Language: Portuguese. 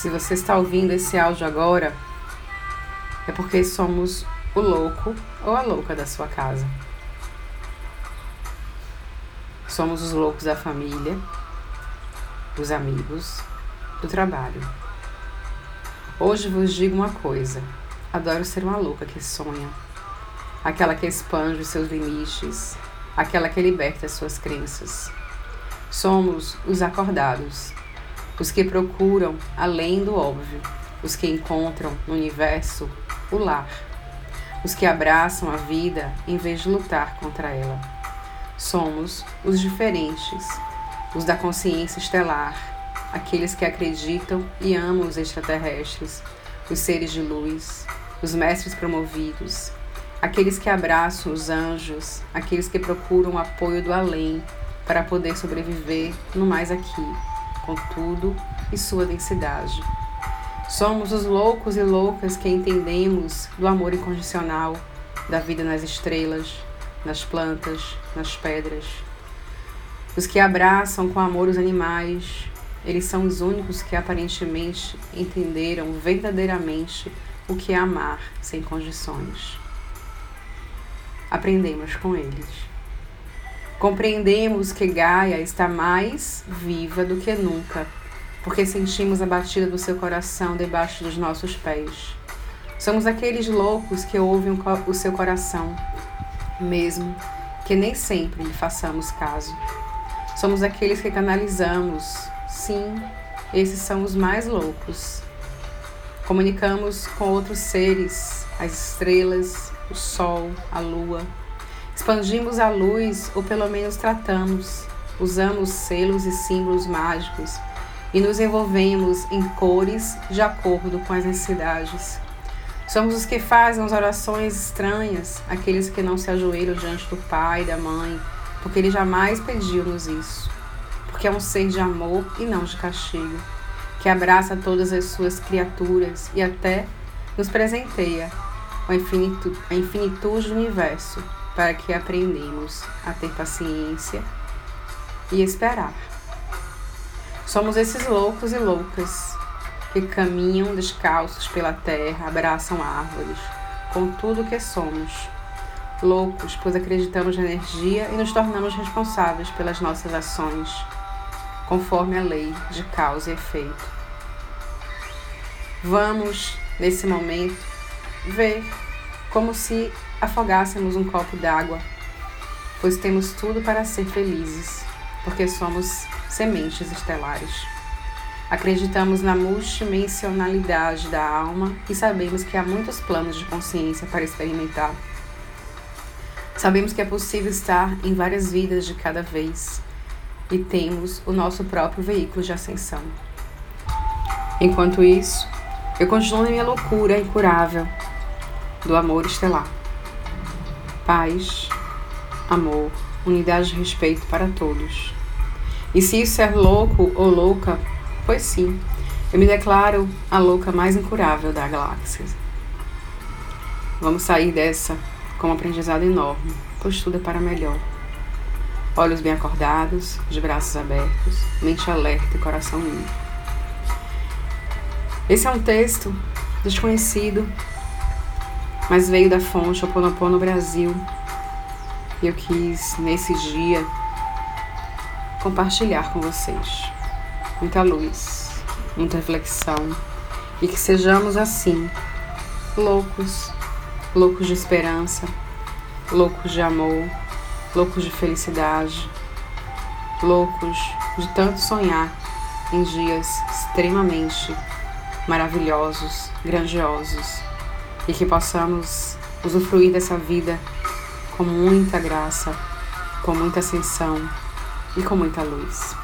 Se você está ouvindo esse áudio agora, é porque somos o louco ou a louca da sua casa. Somos os loucos da família, dos amigos, do trabalho. Hoje vos digo uma coisa: adoro ser uma louca que sonha, aquela que expande os seus limites, aquela que liberta as suas crenças. Somos os acordados, os que procuram além do óbvio, os que encontram no universo o lar, os que abraçam a vida em vez de lutar contra ela. Somos os diferentes, os da consciência estelar, aqueles que acreditam e amam os extraterrestres, os seres de luz, os mestres promovidos, aqueles que abraçam os anjos, aqueles que procuram o apoio do além para poder sobreviver no mais aqui, com tudo e sua densidade. Somos os loucos e loucas que entendemos do amor incondicional, da vida nas estrelas, nas plantas, nas pedras. Os que abraçam com amor os animais, eles são os únicos que aparentemente entenderam verdadeiramente o que é amar sem condições. Aprendemos com eles. Compreendemos que Gaia está mais viva do que nunca porque sentimos a batida do seu coração debaixo dos nossos pés. Somos aqueles loucos que ouvem o seu coração, mesmo que nem sempre lhe façamos caso. Somos aqueles que canalizamos, sim, esses são os mais loucos. Comunicamos com outros seres, as estrelas, o sol, a lua. Expandimos a luz, ou pelo menos tratamos. Usamos selos e símbolos mágicos e nos envolvemos em cores de acordo com as necessidades. Somos os que fazem as orações estranhas, aqueles que não se ajoelham diante do pai e da mãe, porque ele jamais pediu-nos isso. Porque é um ser de amor e não de castigo, que abraça todas as suas criaturas e até nos presenteia a infinitude, a infinitude do universo, para que aprendamos a ter paciência e esperar. Somos esses loucos e loucas que caminham descalços pela terra, abraçam árvores, com tudo o que somos. Loucos, pois acreditamos na energia e nos tornamos responsáveis pelas nossas ações, conforme a lei de causa e efeito. Vamos, nesse momento, ver como se afogássemos um copo d'água, pois temos tudo para ser felizes, porque somos sementes estelares. Acreditamos na multidimensionalidade da alma e sabemos que há muitos planos de consciência para experimentar. Sabemos que é possível estar em várias vidas de cada vez e temos o nosso próprio veículo de ascensão. Enquanto isso, eu continuo na minha loucura incurável do amor estelar. Paz, amor, unidade e respeito para todos. E se isso é louco ou louca, pois sim, eu me declaro a louca mais incurável da galáxia. Vamos sair dessa com um aprendizado enorme, pois tudo é para melhor. Olhos bem acordados, de braços abertos, mente alerta e coração limpo. Esse é um texto desconhecido, mas veio da fonte Oponopono Brasil. E eu quis, nesse dia, compartilhar com vocês. Muita luz, muita reflexão e que sejamos assim, loucos, loucos de esperança, loucos de amor, loucos de felicidade, loucos de tanto sonhar em dias extremamente maravilhosos, grandiosos e que possamos usufruir dessa vida com muita graça, com muita ascensão e com muita luz.